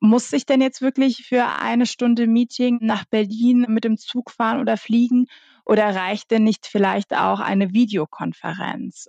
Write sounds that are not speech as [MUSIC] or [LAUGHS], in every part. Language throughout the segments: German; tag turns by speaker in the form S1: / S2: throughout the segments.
S1: muss ich denn jetzt wirklich für eine Stunde Meeting nach Berlin mit dem Zug fahren oder fliegen? Oder reicht denn nicht vielleicht auch eine Videokonferenz?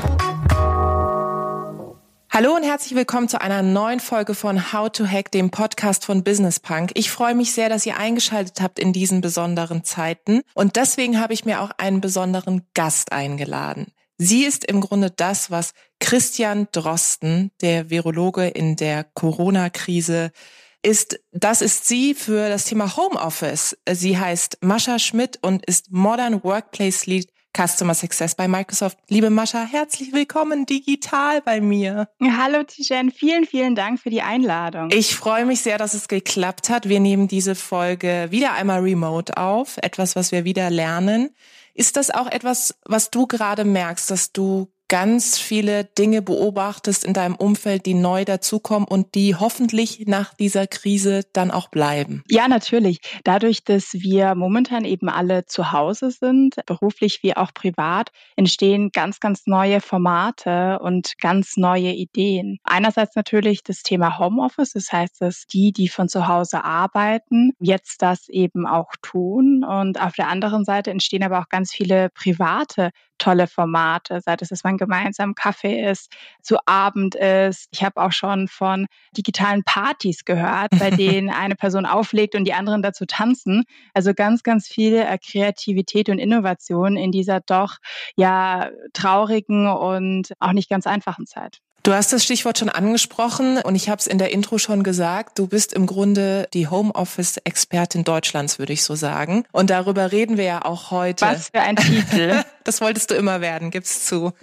S2: Hallo und herzlich willkommen zu einer neuen Folge von How to Hack, dem Podcast von Business Punk. Ich freue mich sehr, dass ihr eingeschaltet habt in diesen besonderen Zeiten und deswegen habe ich mir auch einen besonderen Gast eingeladen. Sie ist im Grunde das, was Christian Drosten, der Virologe in der Corona-Krise, ist, das ist sie für das Thema Homeoffice. Sie heißt Mascha Schmidt und ist Modern Workplace Lead Customer Success bei Microsoft. Liebe Mascha, herzlich willkommen digital bei mir.
S1: Hallo Tijen, vielen, vielen Dank für die Einladung.
S2: Ich freue mich sehr, dass es geklappt hat. Wir nehmen diese Folge wieder einmal remote auf, etwas, was wir wieder lernen. Ist das auch etwas, was du gerade merkst, dass du ganz viele Dinge beobachtest in deinem Umfeld, die neu dazukommen und die hoffentlich nach dieser Krise dann auch bleiben?
S1: Ja, natürlich. Dadurch, dass wir momentan eben alle zu Hause sind, beruflich wie auch privat, entstehen ganz, ganz neue Formate und ganz neue Ideen. Einerseits natürlich das Thema Homeoffice, das heißt, dass die, die von zu Hause arbeiten, jetzt das eben auch tun. Und auf der anderen Seite entstehen aber auch ganz viele private tolle Formate, sei es, dass man gemeinsam Kaffee isst, zu Abend isst. Ich habe auch schon von digitalen Partys gehört, bei [LAUGHS] denen eine Person auflegt und die anderen dazu tanzen. Also ganz, ganz viel äh, Kreativität und Innovation in dieser doch ja traurigen und auch nicht ganz einfachen Zeit.
S2: Du hast das Stichwort schon angesprochen und ich habe es in der Intro schon gesagt. Du bist im Grunde die Homeoffice-Expertin Deutschlands, würde ich so sagen. Und darüber reden wir ja auch heute.
S1: Was für ein Titel. [LAUGHS]
S2: Das wolltest du immer werden, gib's zu.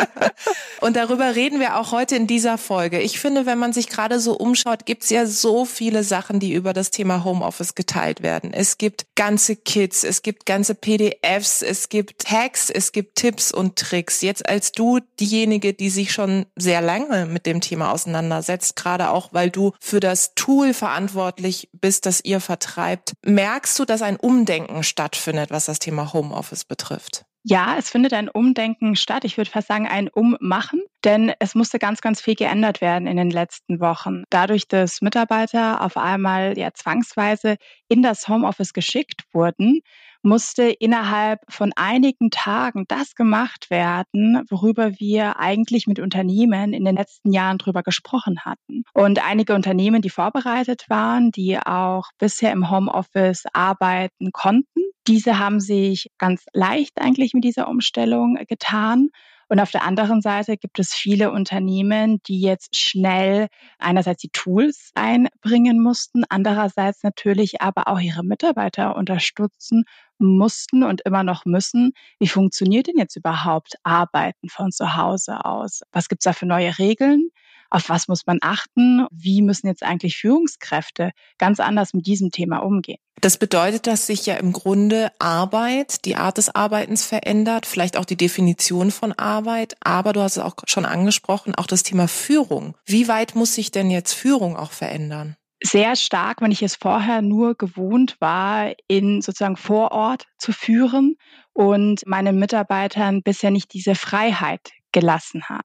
S2: [LAUGHS] und darüber reden wir auch heute in dieser Folge. Ich finde, wenn man sich gerade so umschaut, gibt's ja so viele Sachen, die über das Thema Homeoffice geteilt werden. Es gibt ganze Kits, es gibt ganze PDFs, es gibt Hacks, es gibt Tipps und Tricks. Jetzt als du diejenige, die sich schon sehr sehr lange mit dem Thema auseinandersetzt, gerade auch, weil du für das Tool verantwortlich bist, das ihr vertreibt. Merkst du, dass ein Umdenken stattfindet, was das Thema Homeoffice betrifft?
S1: Ja, es findet ein Umdenken statt. Ich würde fast sagen, ein Ummachen, denn es musste ganz, ganz viel geändert werden in den letzten Wochen. Dadurch, dass Mitarbeiter auf einmal ja zwangsweise in das Homeoffice geschickt wurden, musste innerhalb von einigen Tagen das gemacht werden, worüber wir eigentlich mit Unternehmen in den letzten Jahren drüber gesprochen hatten. Und einige Unternehmen, die vorbereitet waren, die auch bisher im Homeoffice arbeiten konnten, diese haben sich ganz leicht eigentlich mit dieser Umstellung getan. Und auf der anderen Seite gibt es viele Unternehmen, die jetzt schnell einerseits die Tools einbringen mussten, andererseits natürlich aber auch ihre Mitarbeiter unterstützen mussten und immer noch müssen. Wie funktioniert denn jetzt überhaupt Arbeiten von zu Hause aus? Was gibt's da für neue Regeln? Auf was muss man achten? Wie müssen jetzt eigentlich Führungskräfte ganz anders mit diesem Thema umgehen?
S2: Das bedeutet, dass sich ja im Grunde Arbeit, die Art des Arbeitens verändert, vielleicht auch die Definition von Arbeit, aber du hast es auch schon angesprochen, auch das Thema Führung. Wie weit muss sich denn jetzt Führung auch verändern?
S1: sehr stark, wenn ich es vorher nur gewohnt war, in sozusagen vor Ort zu führen und meinen Mitarbeitern bisher nicht diese Freiheit gelassen habe.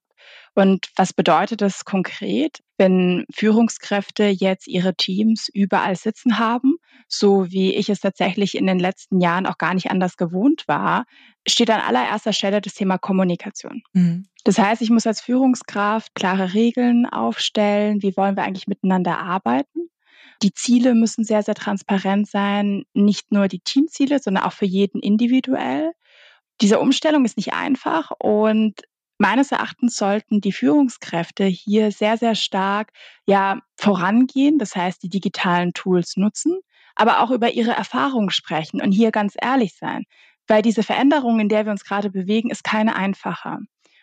S1: Und was bedeutet das konkret, wenn Führungskräfte jetzt ihre Teams überall sitzen haben, so wie ich es tatsächlich in den letzten Jahren auch gar nicht anders gewohnt war, steht an allererster Stelle das Thema Kommunikation. Mhm. Das heißt, ich muss als Führungskraft klare Regeln aufstellen. Wie wollen wir eigentlich miteinander arbeiten? Die Ziele müssen sehr, sehr transparent sein. Nicht nur die Teamziele, sondern auch für jeden individuell. Diese Umstellung ist nicht einfach und Meines Erachtens sollten die Führungskräfte hier sehr, sehr stark ja vorangehen, das heißt die digitalen Tools nutzen, aber auch über ihre Erfahrungen sprechen und hier ganz ehrlich sein, weil diese Veränderung, in der wir uns gerade bewegen, ist keine einfache.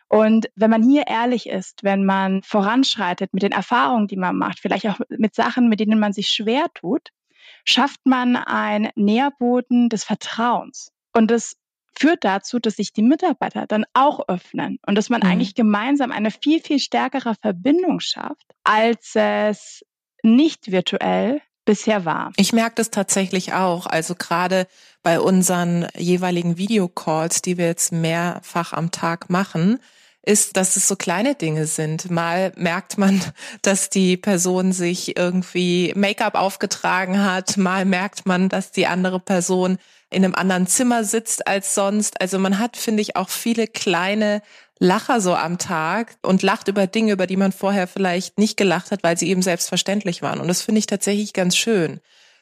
S1: Und wenn man hier ehrlich ist, wenn man voranschreitet mit den Erfahrungen, die man macht, vielleicht auch mit Sachen, mit denen man sich schwer tut, schafft man einen Nährboden des Vertrauens. Und das führt dazu, dass sich die Mitarbeiter dann auch öffnen und dass man mhm. eigentlich gemeinsam eine viel, viel stärkere Verbindung schafft, als es nicht virtuell bisher war.
S2: Ich merke das tatsächlich auch. Also gerade bei unseren jeweiligen Videocalls, die wir jetzt mehrfach am Tag machen, ist, dass es so kleine Dinge sind. Mal merkt man, [LAUGHS] dass die Person sich irgendwie Make-up aufgetragen hat. Mal merkt man, dass die andere Person in einem anderen Zimmer sitzt als sonst. Also man hat, finde ich, auch viele kleine Lacher so am Tag und lacht über Dinge, über die man vorher vielleicht nicht gelacht hat, weil sie eben selbstverständlich waren. Und das finde ich tatsächlich ganz schön.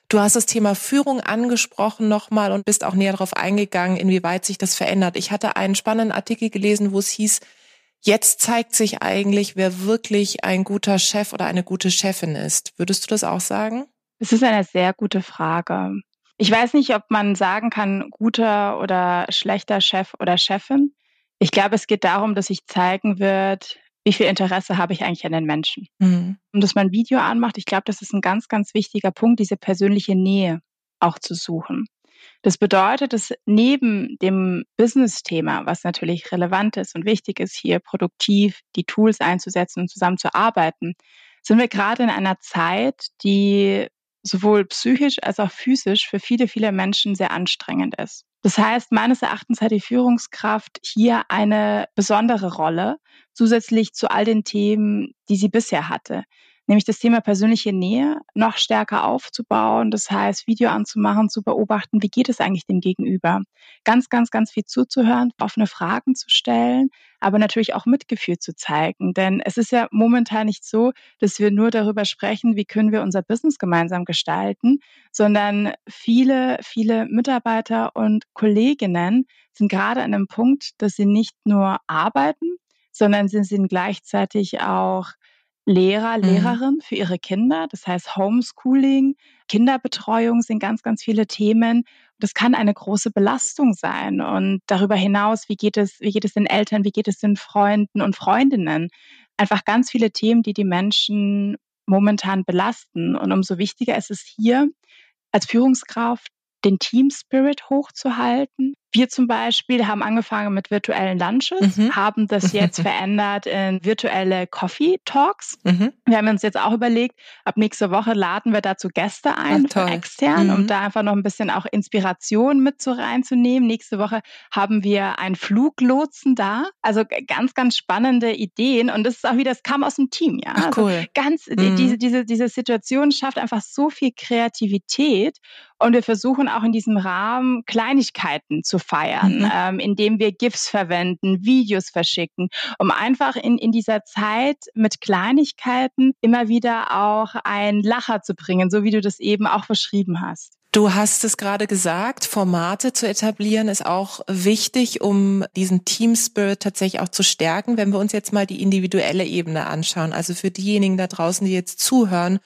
S2: Du hast das Thema Führung angesprochen nochmal und bist auch näher darauf eingegangen, inwieweit sich das verändert. Ich hatte einen spannenden Artikel gelesen, wo es hieß, jetzt zeigt sich eigentlich, wer wirklich ein guter Chef oder eine gute Chefin ist. Würdest du das auch sagen?
S1: Es ist eine sehr gute Frage. Ich weiß nicht, ob man sagen kann, guter oder schlechter Chef oder Chefin. Ich glaube, es geht darum, dass sich zeigen wird, wie viel Interesse habe ich eigentlich an den Menschen. Mhm. Und dass man ein Video anmacht, ich glaube, das ist ein ganz, ganz wichtiger Punkt, diese persönliche Nähe auch zu suchen. Das bedeutet, dass neben dem Business-Thema, was natürlich relevant ist und wichtig ist, hier produktiv die Tools einzusetzen und zusammenzuarbeiten, sind wir gerade in einer Zeit, die sowohl psychisch als auch physisch für viele, viele Menschen sehr anstrengend ist. Das heißt, meines Erachtens hat die Führungskraft hier eine besondere Rolle, zusätzlich zu all den Themen, die sie bisher hatte nämlich das Thema persönliche Nähe noch stärker aufzubauen. Das heißt, Video anzumachen, zu beobachten, wie geht es eigentlich dem Gegenüber. Ganz, ganz, ganz viel zuzuhören, offene Fragen zu stellen, aber natürlich auch Mitgefühl zu zeigen. Denn es ist ja momentan nicht so, dass wir nur darüber sprechen, wie können wir unser Business gemeinsam gestalten, sondern viele, viele Mitarbeiter und Kolleginnen sind gerade an einem Punkt, dass sie nicht nur arbeiten, sondern sie sind gleichzeitig auch Lehrer, mhm. Lehrerinnen für ihre Kinder. Das heißt Homeschooling, Kinderbetreuung sind ganz, ganz viele Themen. Das kann eine große Belastung sein. Und darüber hinaus, wie geht es, wie geht es den Eltern, wie geht es den Freunden und Freundinnen? Einfach ganz viele Themen, die die Menschen momentan belasten. Und umso wichtiger ist es hier, als Führungskraft den Team Spirit hochzuhalten. Wir zum Beispiel haben angefangen mit virtuellen Lunches, mhm. haben das [LAUGHS] jetzt verändert in virtuelle Coffee Talks. Mhm. Wir haben uns jetzt auch überlegt, ab nächste Woche laden wir dazu Gäste ein Ach, von extern, mhm. um da einfach noch ein bisschen auch Inspiration mit so reinzunehmen. Nächste Woche haben wir einen Fluglotsen da. Also ganz, ganz spannende Ideen. Und das ist auch wieder, das kam aus dem Team, ja.
S2: Ach, also cool.
S1: ganz, mhm. diese, diese, diese Situation schafft einfach so viel Kreativität. Und wir versuchen auch in diesem Rahmen Kleinigkeiten zu feiern, mhm. ähm, indem wir GIFs verwenden, Videos verschicken, um einfach in, in dieser Zeit mit Kleinigkeiten immer wieder auch ein Lacher zu bringen, so wie du das eben auch beschrieben hast.
S2: Du hast es gerade gesagt, Formate zu etablieren ist auch wichtig, um diesen Team Spirit tatsächlich auch zu stärken. Wenn wir uns jetzt mal die individuelle Ebene anschauen, also für diejenigen da draußen, die jetzt zuhören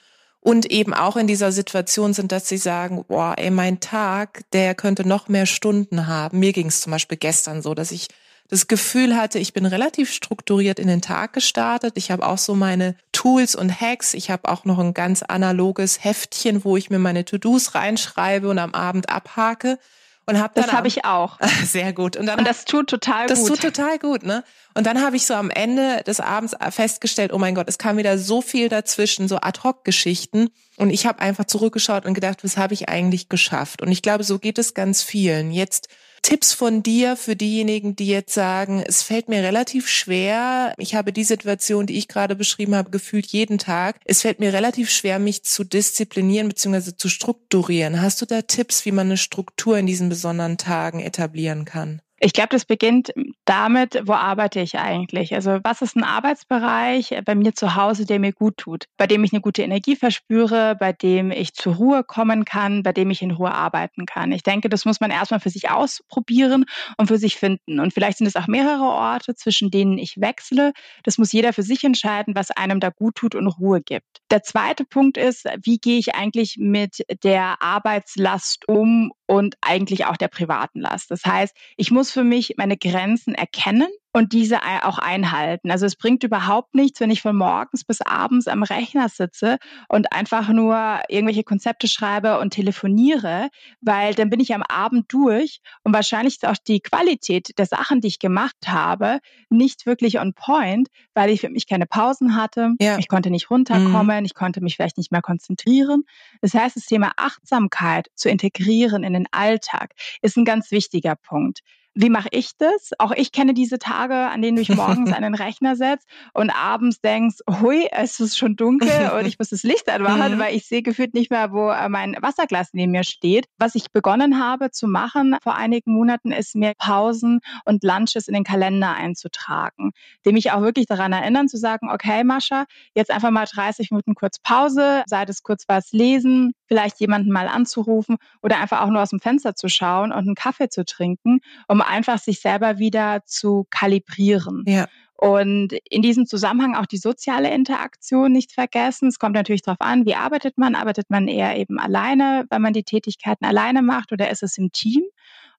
S2: und eben auch in dieser Situation sind, dass sie sagen, boah, ey, mein Tag, der könnte noch mehr Stunden haben. Mir ging es zum Beispiel gestern so, dass ich das Gefühl hatte, ich bin relativ strukturiert in den Tag gestartet. Ich habe auch so meine Tools und Hacks. Ich habe auch noch ein ganz analoges Heftchen, wo ich mir meine To-Dos reinschreibe und am Abend abhake. Und hab
S1: dann das habe ich auch. [LAUGHS]
S2: Sehr gut.
S1: Und, dann, und das tut total
S2: das
S1: gut.
S2: Das tut total gut, ne? Und dann habe ich so am Ende des Abends festgestellt, oh mein Gott, es kam wieder so viel dazwischen, so Ad-Hoc-Geschichten. Und ich habe einfach zurückgeschaut und gedacht, was habe ich eigentlich geschafft? Und ich glaube, so geht es ganz vielen. Jetzt Tipps von dir für diejenigen, die jetzt sagen, es fällt mir relativ schwer. Ich habe die Situation, die ich gerade beschrieben habe, gefühlt jeden Tag. Es fällt mir relativ schwer, mich zu disziplinieren bzw. zu strukturieren. Hast du da Tipps, wie man eine Struktur in diesen besonderen Tagen etablieren kann?
S1: Ich glaube, das beginnt damit, wo arbeite ich eigentlich? Also was ist ein Arbeitsbereich bei mir zu Hause, der mir gut tut, bei dem ich eine gute Energie verspüre, bei dem ich zur Ruhe kommen kann, bei dem ich in Ruhe arbeiten kann. Ich denke, das muss man erstmal für sich ausprobieren und für sich finden. Und vielleicht sind es auch mehrere Orte, zwischen denen ich wechsle. Das muss jeder für sich entscheiden, was einem da gut tut und Ruhe gibt. Der zweite Punkt ist, wie gehe ich eigentlich mit der Arbeitslast um und eigentlich auch der privaten Last? Das heißt, ich muss muss für mich meine Grenzen erkennen und diese auch einhalten. Also es bringt überhaupt nichts, wenn ich von morgens bis abends am Rechner sitze und einfach nur irgendwelche Konzepte schreibe und telefoniere, weil dann bin ich am Abend durch und wahrscheinlich ist auch die Qualität der Sachen, die ich gemacht habe, nicht wirklich on point, weil ich für mich keine Pausen hatte. Ja. Ich konnte nicht runterkommen, mhm. ich konnte mich vielleicht nicht mehr konzentrieren. Das heißt, das Thema Achtsamkeit zu integrieren in den Alltag ist ein ganz wichtiger Punkt. Wie mache ich das? Auch ich kenne diese Tage, an denen du dich morgens [LAUGHS] an den Rechner setzt und abends denkst, hui, es ist schon dunkel und ich muss das Licht [LAUGHS] anmachen, mhm. weil ich sehe gefühlt nicht mehr, wo äh, mein Wasserglas neben mir steht. Was ich begonnen habe zu machen vor einigen Monaten, ist mir Pausen und Lunches in den Kalender einzutragen, dem mich auch wirklich daran erinnern, zu sagen, okay, Mascha, jetzt einfach mal 30 Minuten kurz Pause, sei es kurz was lesen, vielleicht jemanden mal anzurufen oder einfach auch nur aus dem Fenster zu schauen und einen Kaffee zu trinken, um einfach sich selber wieder zu kalibrieren. Ja. Und in diesem Zusammenhang auch die soziale Interaktion nicht vergessen. Es kommt natürlich darauf an, wie arbeitet man? Arbeitet man eher eben alleine, wenn man die Tätigkeiten alleine macht oder ist es im Team?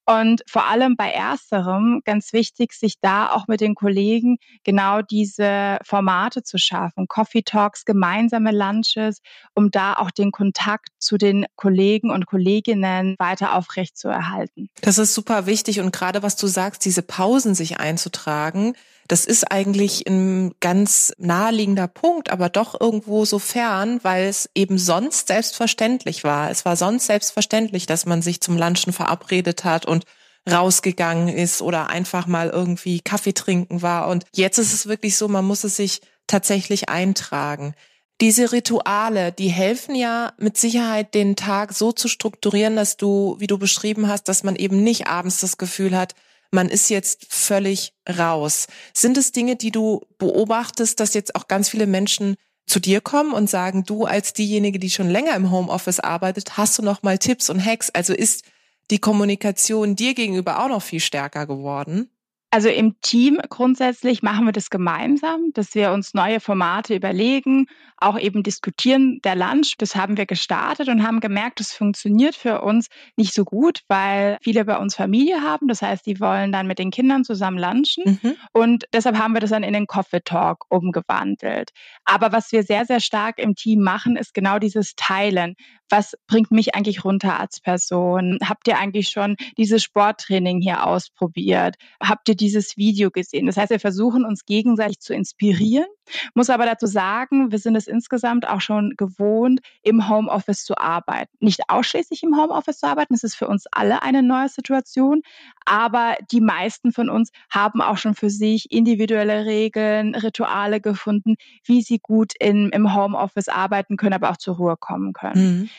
S1: Und vor allem bei ersterem ganz wichtig, sich da auch mit den Kollegen genau diese Formate zu schaffen. Coffee Talks, gemeinsame Lunches, um da auch den Kontakt zu den Kollegen und Kolleginnen weiter aufrecht zu erhalten.
S2: Das ist super wichtig und gerade was du sagst, diese Pausen sich einzutragen, das ist eigentlich ein ganz naheliegender Punkt, aber doch irgendwo so fern, weil es eben sonst selbstverständlich war. Es war sonst selbstverständlich, dass man sich zum Lunchen verabredet hat und rausgegangen ist oder einfach mal irgendwie Kaffee trinken war. Und jetzt ist es wirklich so, man muss es sich tatsächlich eintragen. Diese Rituale, die helfen ja mit Sicherheit den Tag so zu strukturieren, dass du, wie du beschrieben hast, dass man eben nicht abends das Gefühl hat, man ist jetzt völlig raus. Sind es Dinge, die du beobachtest, dass jetzt auch ganz viele Menschen zu dir kommen und sagen, du als diejenige, die schon länger im Homeoffice arbeitet, hast du noch mal Tipps und Hacks? Also ist die Kommunikation dir gegenüber auch noch viel stärker geworden?
S1: Also im Team grundsätzlich machen wir das gemeinsam, dass wir uns neue Formate überlegen, auch eben diskutieren. Der Lunch, das haben wir gestartet und haben gemerkt, das funktioniert für uns nicht so gut, weil viele bei uns Familie haben. Das heißt, die wollen dann mit den Kindern zusammen lunchen. Mhm. Und deshalb haben wir das dann in den Coffee Talk umgewandelt. Aber was wir sehr, sehr stark im Team machen, ist genau dieses Teilen was bringt mich eigentlich runter als Person? Habt ihr eigentlich schon dieses Sporttraining hier ausprobiert? Habt ihr dieses Video gesehen? Das heißt, wir versuchen uns gegenseitig zu inspirieren, muss aber dazu sagen, wir sind es insgesamt auch schon gewohnt, im Homeoffice zu arbeiten. Nicht ausschließlich im Homeoffice zu arbeiten, das ist für uns alle eine neue Situation, aber die meisten von uns haben auch schon für sich individuelle Regeln, Rituale gefunden, wie sie gut in, im Homeoffice arbeiten können, aber auch zur Ruhe kommen können. Mhm.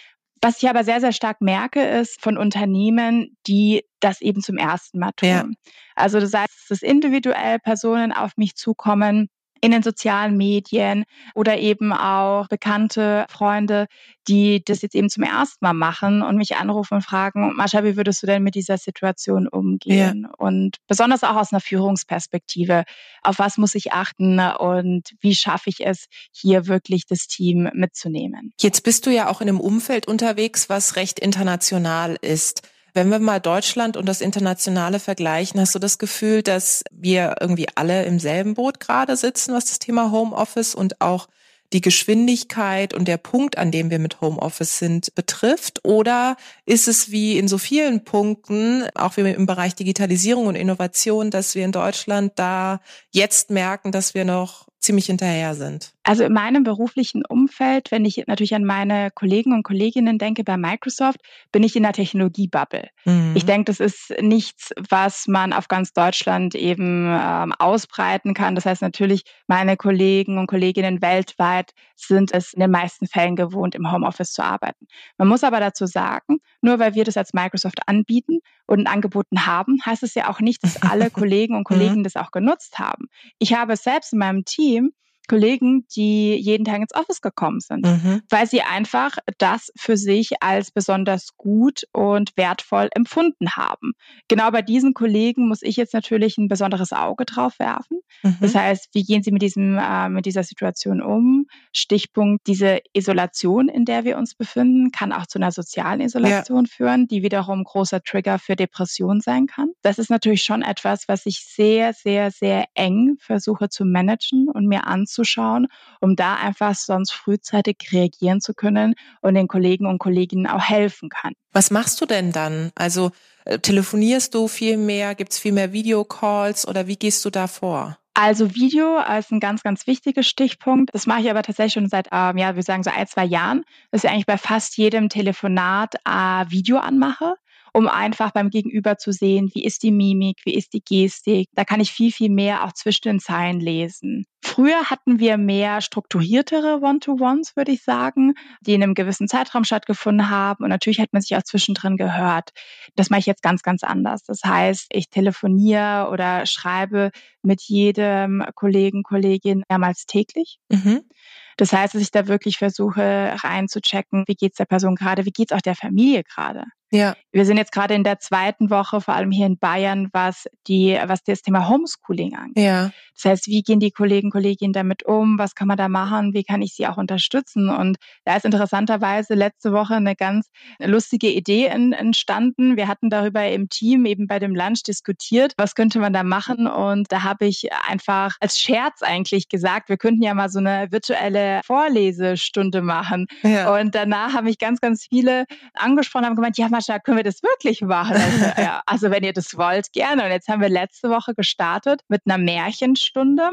S1: Was ich aber sehr, sehr stark merke, ist von Unternehmen, die das eben zum ersten Mal tun. Ja. Also das heißt, dass individuell Personen auf mich zukommen, in den sozialen Medien oder eben auch bekannte Freunde, die das jetzt eben zum ersten Mal machen und mich anrufen und fragen, Mascha, wie würdest du denn mit dieser Situation umgehen? Ja. Und besonders auch aus einer Führungsperspektive, auf was muss ich achten und wie schaffe ich es, hier wirklich das Team mitzunehmen?
S2: Jetzt bist du ja auch in einem Umfeld unterwegs, was recht international ist. Wenn wir mal Deutschland und das Internationale vergleichen, hast du das Gefühl, dass wir irgendwie alle im selben Boot gerade sitzen, was das Thema Homeoffice und auch die Geschwindigkeit und der Punkt, an dem wir mit Homeoffice sind, betrifft? Oder ist es wie in so vielen Punkten, auch wie im Bereich Digitalisierung und Innovation, dass wir in Deutschland da jetzt merken, dass wir noch ziemlich hinterher sind?
S1: Also in meinem beruflichen Umfeld, wenn ich natürlich an meine Kollegen und Kolleginnen denke bei Microsoft, bin ich in der Technologiebubble. Mhm. Ich denke, das ist nichts, was man auf ganz Deutschland eben ähm, ausbreiten kann. Das heißt natürlich, meine Kollegen und Kolleginnen weltweit sind es in den meisten Fällen gewohnt, im Homeoffice zu arbeiten. Man muss aber dazu sagen, nur weil wir das als Microsoft anbieten und angeboten haben, heißt es ja auch nicht, dass alle [LAUGHS] Kollegen und Kollegen mhm. das auch genutzt haben. Ich habe selbst in meinem Team Kollegen, die jeden Tag ins Office gekommen sind, mhm. weil sie einfach das für sich als besonders gut und wertvoll empfunden haben. Genau bei diesen Kollegen muss ich jetzt natürlich ein besonderes Auge drauf werfen. Mhm. Das heißt, wie gehen sie mit diesem äh, mit dieser Situation um? Stichpunkt diese Isolation, in der wir uns befinden, kann auch zu einer sozialen Isolation ja. führen, die wiederum großer Trigger für Depression sein kann. Das ist natürlich schon etwas, was ich sehr, sehr, sehr eng versuche zu managen und mir anzuschauen, um da einfach sonst frühzeitig reagieren zu können und den Kollegen und Kolleginnen auch helfen kann.
S2: Was machst du denn dann? Also äh, telefonierst du viel mehr? Gibt es viel mehr Videocalls oder wie gehst du da vor?
S1: Also Video ist ein ganz, ganz wichtiger Stichpunkt. Das mache ich aber tatsächlich schon seit, ähm, ja, wir sagen so ein, zwei Jahren, dass ich eigentlich bei fast jedem Telefonat äh, Video anmache um einfach beim Gegenüber zu sehen, wie ist die Mimik, wie ist die Gestik. Da kann ich viel, viel mehr auch zwischen den Zeilen lesen. Früher hatten wir mehr strukturiertere One-to-Ones, würde ich sagen, die in einem gewissen Zeitraum stattgefunden haben. Und natürlich hat man sich auch zwischendrin gehört. Das mache ich jetzt ganz, ganz anders. Das heißt, ich telefoniere oder schreibe mit jedem Kollegen, Kollegin mehrmals täglich. Mhm. Das heißt, dass ich da wirklich versuche reinzuchecken, wie geht es der Person gerade, wie geht es auch der Familie gerade. Ja. Wir sind jetzt gerade in der zweiten Woche, vor allem hier in Bayern, was die, was das Thema Homeschooling angeht. Ja. Das heißt, wie gehen die Kollegen, Kolleginnen damit um? Was kann man da machen? Wie kann ich sie auch unterstützen? Und da ist interessanterweise letzte Woche eine ganz lustige Idee entstanden. Wir hatten darüber im Team eben bei dem Lunch diskutiert, was könnte man da machen? Und da habe ich einfach als Scherz eigentlich gesagt, wir könnten ja mal so eine virtuelle Vorlesestunde machen. Ja. Und danach haben mich ganz, ganz viele angesprochen, haben gemeint, ja, Mascha, können wir das wirklich machen? Also, [LAUGHS] ja, also wenn ihr das wollt, gerne. Und jetzt haben wir letzte Woche gestartet mit einer Märchenstunde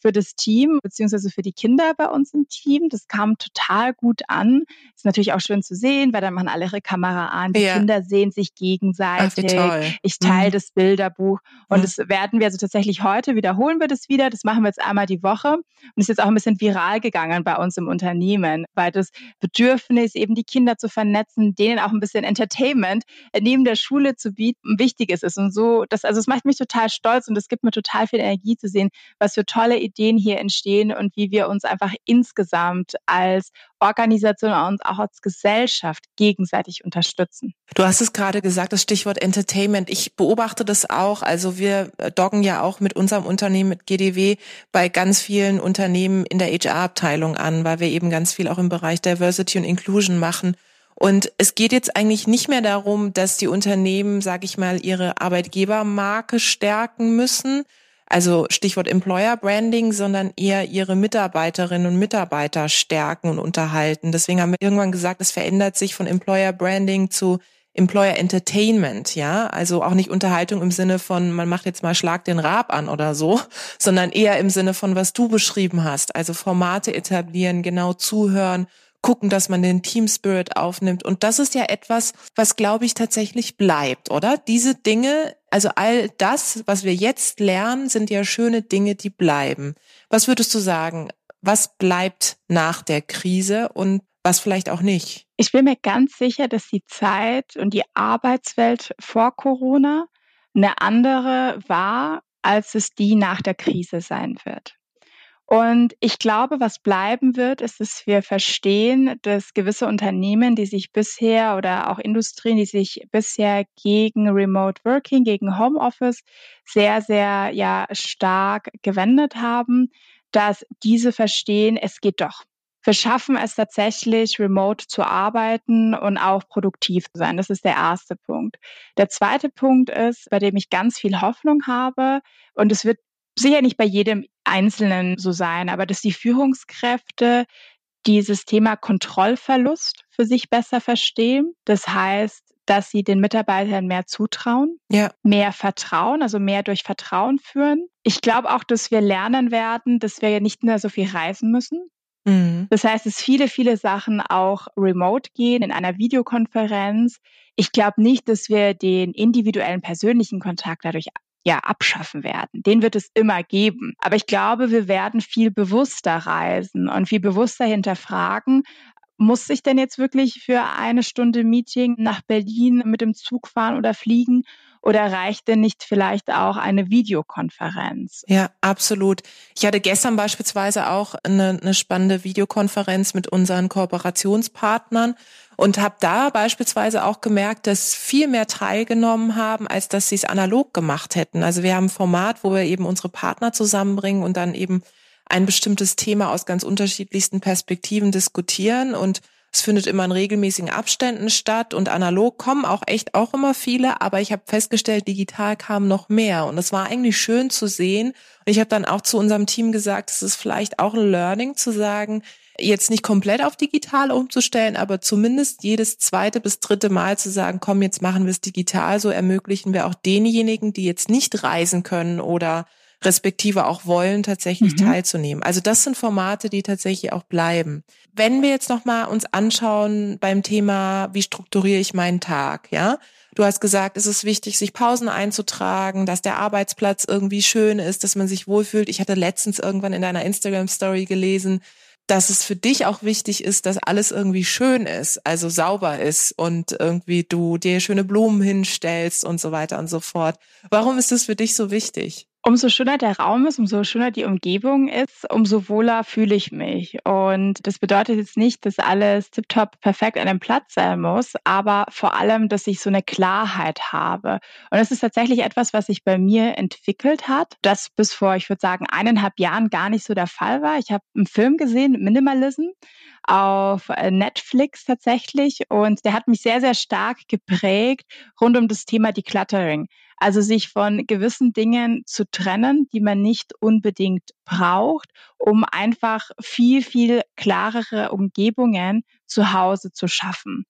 S1: für das Team beziehungsweise für die Kinder bei uns im Team. Das kam total gut an. Ist natürlich auch schön zu sehen, weil dann machen alle ihre Kamera an. Die ja. Kinder sehen sich gegenseitig. Ach, ich teile mhm. das Bilderbuch. Und mhm. das werden wir also tatsächlich heute wiederholen wir das wieder. Das machen wir jetzt einmal die Woche. Und ist jetzt auch ein bisschen viral gegangen bei uns im Unternehmen, weil das Bedürfnis, eben die Kinder zu vernetzen, denen auch ein bisschen Entertainment neben der Schule zu bieten, wichtig ist. Und so, das, also es macht mich total stolz und es gibt mir total viel Energie zu sehen, was für tolle Ideen hier entstehen und wie wir uns einfach insgesamt als Organisation und auch als Gesellschaft gegenseitig unterstützen.
S2: Du hast es gerade gesagt, das Stichwort Entertainment. Ich beobachte das auch. Also wir doggen ja auch mit unserem Unternehmen, mit GDW, bei ganz vielen Unternehmen in der HR-Abteilung an, weil wir eben ganz viel auch im Bereich Diversity und Inclusion machen. Und es geht jetzt eigentlich nicht mehr darum, dass die Unternehmen, sage ich mal, ihre Arbeitgebermarke stärken müssen, also Stichwort Employer Branding, sondern eher ihre Mitarbeiterinnen und Mitarbeiter stärken und unterhalten. Deswegen haben wir irgendwann gesagt, es verändert sich von Employer Branding zu Employer Entertainment, ja, also auch nicht Unterhaltung im Sinne von, man macht jetzt mal Schlag den Rab an oder so, sondern eher im Sinne von, was du beschrieben hast, also Formate etablieren, genau zuhören, gucken, dass man den Team Spirit aufnimmt. Und das ist ja etwas, was, glaube ich, tatsächlich bleibt, oder? Diese Dinge, also all das, was wir jetzt lernen, sind ja schöne Dinge, die bleiben. Was würdest du sagen? Was bleibt nach der Krise und was vielleicht auch nicht?
S1: Ich bin mir ganz sicher, dass die Zeit und die Arbeitswelt vor Corona eine andere war, als es die nach der Krise sein wird. Und ich glaube, was bleiben wird, ist, dass wir verstehen, dass gewisse Unternehmen, die sich bisher oder auch Industrien, die sich bisher gegen Remote Working, gegen Homeoffice sehr, sehr ja stark gewendet haben, dass diese verstehen, es geht doch. Wir schaffen es tatsächlich, remote zu arbeiten und auch produktiv zu sein. Das ist der erste Punkt. Der zweite Punkt ist, bei dem ich ganz viel Hoffnung habe, und es wird sicher nicht bei jedem Einzelnen so sein, aber dass die Führungskräfte dieses Thema Kontrollverlust für sich besser verstehen. Das heißt, dass sie den Mitarbeitern mehr zutrauen, ja. mehr Vertrauen, also mehr durch Vertrauen führen. Ich glaube auch, dass wir lernen werden, dass wir nicht mehr so viel reisen müssen. Mhm. Das heißt, dass viele, viele Sachen auch remote gehen, in einer Videokonferenz. Ich glaube nicht, dass wir den individuellen persönlichen Kontakt dadurch ja abschaffen werden. Den wird es immer geben. Aber ich glaube, wir werden viel bewusster reisen und viel bewusster hinterfragen, muss ich denn jetzt wirklich für eine Stunde Meeting nach Berlin mit dem Zug fahren oder fliegen? Oder reicht denn nicht vielleicht auch eine Videokonferenz?
S2: Ja, absolut. Ich hatte gestern beispielsweise auch eine, eine spannende Videokonferenz mit unseren Kooperationspartnern und habe da beispielsweise auch gemerkt, dass viel mehr teilgenommen haben, als dass sie es analog gemacht hätten. Also wir haben ein Format, wo wir eben unsere Partner zusammenbringen und dann eben ein bestimmtes Thema aus ganz unterschiedlichsten Perspektiven diskutieren und es findet immer in regelmäßigen Abständen statt und analog kommen auch echt auch immer viele, aber ich habe festgestellt, digital kamen noch mehr und es war eigentlich schön zu sehen. Und ich habe dann auch zu unserem Team gesagt, es ist vielleicht auch ein Learning zu sagen, jetzt nicht komplett auf digital umzustellen, aber zumindest jedes zweite bis dritte Mal zu sagen, komm, jetzt machen wir es digital, so ermöglichen wir auch denjenigen, die jetzt nicht reisen können oder respektive auch wollen, tatsächlich mhm. teilzunehmen. Also das sind Formate, die tatsächlich auch bleiben. Wenn wir jetzt nochmal uns anschauen beim Thema, wie strukturiere ich meinen Tag, ja? Du hast gesagt, es ist wichtig, sich Pausen einzutragen, dass der Arbeitsplatz irgendwie schön ist, dass man sich wohlfühlt. Ich hatte letztens irgendwann in deiner Instagram Story gelesen, dass es für dich auch wichtig ist, dass alles irgendwie schön ist, also sauber ist und irgendwie du dir schöne Blumen hinstellst und so weiter und so fort. Warum ist das für dich so wichtig?
S1: Umso schöner der Raum ist, umso schöner die Umgebung ist, umso wohler fühle ich mich. Und das bedeutet jetzt nicht, dass alles tiptop perfekt an dem Platz sein muss, aber vor allem, dass ich so eine Klarheit habe. Und das ist tatsächlich etwas, was sich bei mir entwickelt hat, das bis vor, ich würde sagen, eineinhalb Jahren gar nicht so der Fall war. Ich habe einen Film gesehen, Minimalism, auf Netflix tatsächlich. Und der hat mich sehr, sehr stark geprägt rund um das Thema Decluttering. Also sich von gewissen Dingen zu trennen, die man nicht unbedingt braucht, um einfach viel, viel klarere Umgebungen zu Hause zu schaffen.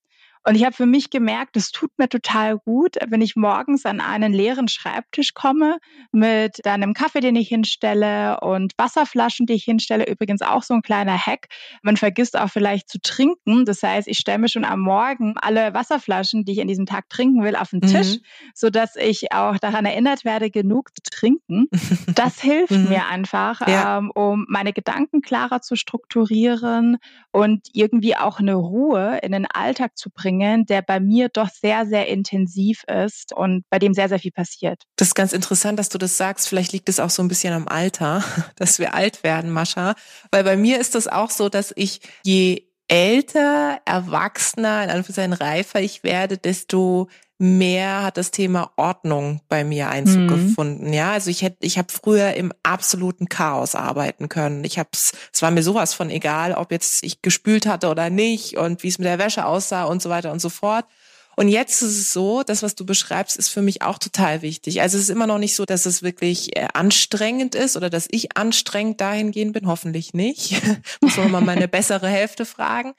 S1: Und ich habe für mich gemerkt, es tut mir total gut, wenn ich morgens an einen leeren Schreibtisch komme mit einem Kaffee, den ich hinstelle und Wasserflaschen, die ich hinstelle. Übrigens auch so ein kleiner Hack. Man vergisst auch vielleicht zu trinken. Das heißt, ich stelle mir schon am Morgen alle Wasserflaschen, die ich an diesem Tag trinken will, auf den mhm. Tisch, so dass ich auch daran erinnert werde, genug zu trinken. [LAUGHS] Das hilft mhm. mir einfach, ja. ähm, um meine Gedanken klarer zu strukturieren und irgendwie auch eine Ruhe in den Alltag zu bringen bringen, der bei mir doch sehr, sehr intensiv ist und bei dem sehr, sehr viel passiert.
S2: Das ist ganz interessant, dass du das sagst. Vielleicht liegt es auch so ein bisschen am Alter, [LAUGHS] dass wir alt werden, Mascha. Weil bei mir ist das auch so, dass ich je älter, erwachsener, in Anführungszeichen reifer ich werde, desto mehr hat das Thema Ordnung bei mir Einzug mhm. gefunden. Ja, also ich hätte, ich habe früher im absoluten Chaos arbeiten können. Ich habe es war mir sowas von egal, ob jetzt ich gespült hatte oder nicht und wie es mit der Wäsche aussah und so weiter und so fort. Und jetzt ist es so, das, was du beschreibst, ist für mich auch total wichtig. Also es ist immer noch nicht so, dass es wirklich äh, anstrengend ist oder dass ich anstrengend dahingehend bin. Hoffentlich nicht. [LAUGHS] Muss man mal meine bessere Hälfte fragen.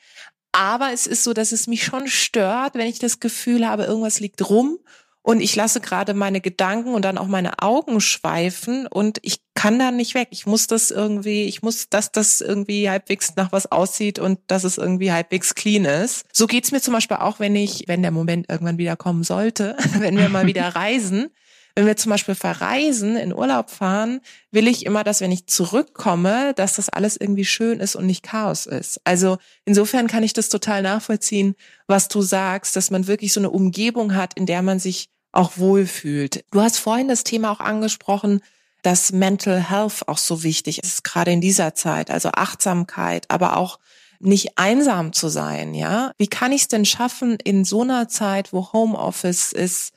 S2: Aber es ist so, dass es mich schon stört, wenn ich das Gefühl habe, irgendwas liegt rum und ich lasse gerade meine Gedanken und dann auch meine Augen schweifen und ich kann da nicht weg. Ich muss das irgendwie, ich muss, dass das irgendwie halbwegs nach was aussieht und dass es irgendwie halbwegs clean ist. So geht's mir zum Beispiel auch, wenn ich, wenn der Moment irgendwann wieder kommen sollte, [LAUGHS] wenn wir mal wieder [LAUGHS] reisen, wenn wir zum Beispiel verreisen, in Urlaub fahren, will ich immer, dass wenn ich zurückkomme, dass das alles irgendwie schön ist und nicht Chaos ist. Also insofern kann ich das total nachvollziehen, was du sagst, dass man wirklich so eine Umgebung hat, in der man sich auch wohlfühlt. Du hast vorhin das Thema auch angesprochen, dass Mental Health auch so wichtig ist, gerade in dieser Zeit. Also Achtsamkeit, aber auch nicht einsam zu sein, ja? Wie kann ich es denn schaffen, in so einer Zeit, wo Homeoffice ist,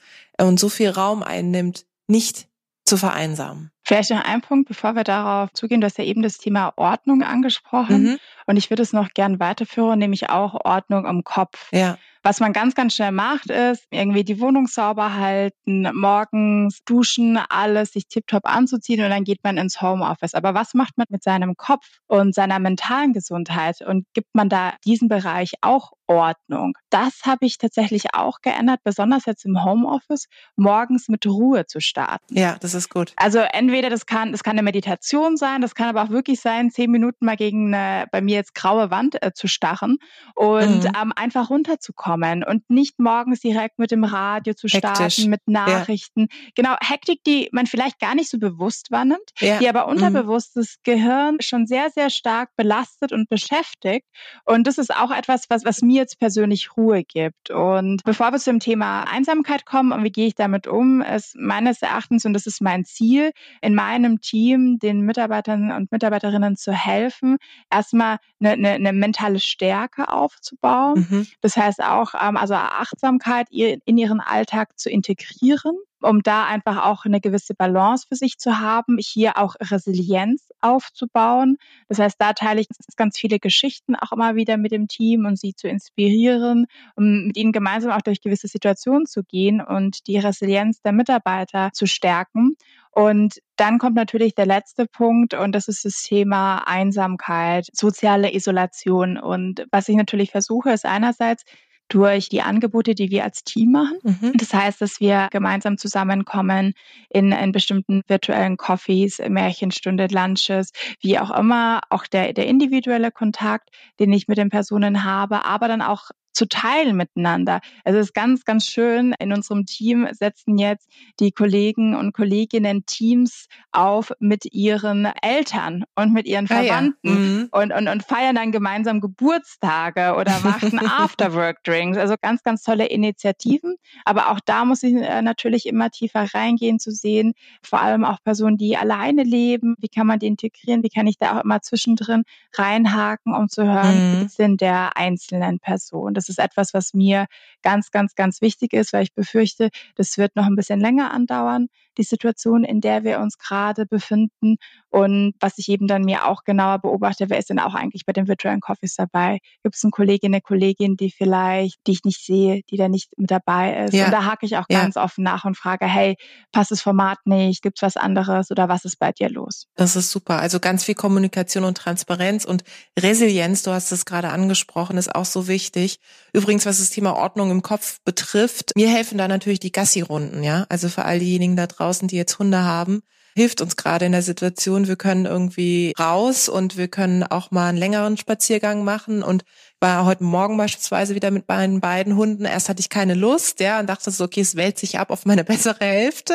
S2: und so viel Raum einnimmt, nicht zu vereinsamen.
S1: Vielleicht noch ein Punkt, bevor wir darauf zugehen. Du hast ja eben das Thema Ordnung angesprochen. Mhm. Und ich würde es noch gern weiterführen, nämlich auch Ordnung im Kopf. Ja. Was man ganz, ganz schnell macht, ist irgendwie die Wohnung sauber halten, morgens duschen, alles sich tiptop anzuziehen und dann geht man ins Homeoffice. Aber was macht man mit seinem Kopf und seiner mentalen Gesundheit? Und gibt man da diesen Bereich auch Ordnung. Das habe ich tatsächlich auch geändert, besonders jetzt im Homeoffice, morgens mit Ruhe zu starten.
S2: Ja, das ist gut.
S1: Also entweder das kann, das kann eine Meditation sein, das kann aber auch wirklich sein, zehn Minuten mal gegen eine bei mir jetzt graue Wand äh, zu starren und mhm. ähm, einfach runterzukommen und nicht morgens direkt mit dem Radio zu starten, Hektisch. mit Nachrichten. Ja. Genau, Hektik, die man vielleicht gar nicht so bewusst wahrnimmt, ja. die aber unterbewusst mhm. das Gehirn schon sehr, sehr stark belastet und beschäftigt. Und das ist auch etwas, was, was mir jetzt persönlich Ruhe gibt. Und bevor wir zum Thema Einsamkeit kommen und wie gehe ich damit um, ist meines Erachtens, und das ist mein Ziel, in meinem Team den Mitarbeitern und Mitarbeiterinnen zu helfen, erstmal eine, eine, eine mentale Stärke aufzubauen. Mhm. Das heißt auch, ähm, also Achtsamkeit in ihren Alltag zu integrieren um da einfach auch eine gewisse Balance für sich zu haben, hier auch Resilienz aufzubauen. Das heißt, da teile ich ganz viele Geschichten auch immer wieder mit dem Team und sie zu inspirieren, um mit ihnen gemeinsam auch durch gewisse Situationen zu gehen und die Resilienz der Mitarbeiter zu stärken. Und dann kommt natürlich der letzte Punkt und das ist das Thema Einsamkeit, soziale Isolation. Und was ich natürlich versuche, ist einerseits durch die Angebote, die wir als Team machen. Mhm. Das heißt, dass wir gemeinsam zusammenkommen in, in bestimmten virtuellen Coffees, Märchenstunde, Lunches, wie auch immer, auch der, der individuelle Kontakt, den ich mit den Personen habe, aber dann auch zu teilen miteinander. Also es ist ganz, ganz schön. In unserem Team setzen jetzt die Kollegen und Kolleginnen Teams auf mit ihren Eltern und mit ihren Verwandten ah, ja. mhm. und, und, und feiern dann gemeinsam Geburtstage oder machen [LAUGHS] Afterwork-Drinks. Also ganz, ganz tolle Initiativen. Aber auch da muss ich äh, natürlich immer tiefer reingehen zu sehen, vor allem auch Personen, die alleine leben. Wie kann man die integrieren? Wie kann ich da auch immer zwischendrin reinhaken, um zu hören, mhm. wie sind der einzelnen Person? Das ist etwas, was mir ganz, ganz, ganz wichtig ist, weil ich befürchte, das wird noch ein bisschen länger andauern, die Situation, in der wir uns gerade befinden. Und was ich eben dann mir auch genauer beobachte, wer ist denn auch eigentlich bei den virtuellen Coffees dabei? Gibt es eine Kollegin, eine Kollegin, die vielleicht, die ich nicht sehe, die da nicht mit dabei ist? Ja. Und da hake ich auch ja. ganz offen nach und frage, hey, passt das Format nicht? Gibt es was anderes oder was ist bei dir los?
S2: Das ist super. Also ganz viel Kommunikation und Transparenz und Resilienz, du hast es gerade angesprochen, ist auch so wichtig. Übrigens, was das Thema Ordnung im Kopf betrifft, mir helfen da natürlich die Gassi-Runden, ja. Also für all diejenigen da draußen, die jetzt Hunde haben, hilft uns gerade in der Situation. Wir können irgendwie raus und wir können auch mal einen längeren Spaziergang machen und war heute Morgen beispielsweise wieder mit meinen beiden Hunden. Erst hatte ich keine Lust, ja, und dachte so, okay, es wählt sich ab auf meine [LAUGHS] bessere Hälfte.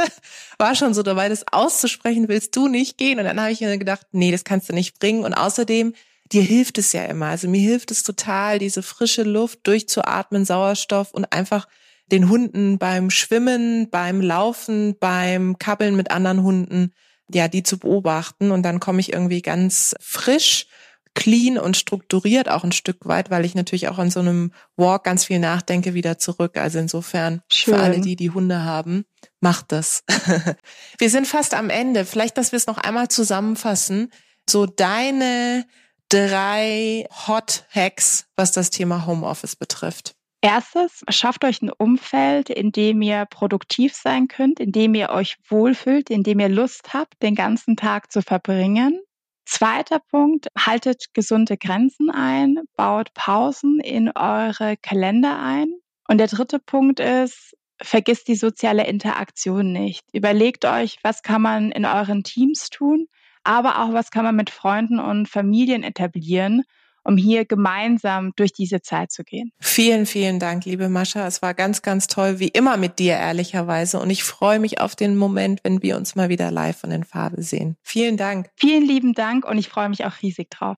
S2: War schon so dabei, das auszusprechen, willst du nicht gehen? Und dann habe ich mir gedacht, nee, das kannst du nicht bringen. Und außerdem dir hilft es ja immer. Also mir hilft es total, diese frische Luft durchzuatmen, Sauerstoff und einfach den Hunden beim Schwimmen, beim Laufen, beim Kabbeln mit anderen Hunden, ja, die zu beobachten. Und dann komme ich irgendwie ganz frisch, clean und strukturiert auch ein Stück weit, weil ich natürlich auch an so einem Walk ganz viel nachdenke, wieder zurück. Also insofern Schön. für alle, die die Hunde haben, macht das. [LAUGHS] wir sind fast am Ende. Vielleicht, dass wir es noch einmal zusammenfassen. So deine drei Hot Hacks, was das Thema Homeoffice betrifft?
S1: Erstes, schafft euch ein Umfeld, in dem ihr produktiv sein könnt, in dem ihr euch wohlfühlt, in dem ihr Lust habt, den ganzen Tag zu verbringen. Zweiter Punkt, haltet gesunde Grenzen ein, baut Pausen in eure Kalender ein. Und der dritte Punkt ist, vergisst die soziale Interaktion nicht. Überlegt euch, was kann man in euren Teams tun, aber auch was kann man mit Freunden und Familien etablieren, um hier gemeinsam durch diese Zeit zu gehen.
S2: Vielen, vielen Dank, liebe Mascha. Es war ganz, ganz toll, wie immer mit dir, ehrlicherweise. Und ich freue mich auf den Moment, wenn wir uns mal wieder live von den Farbe sehen. Vielen Dank.
S1: Vielen lieben Dank und ich freue mich auch riesig drauf.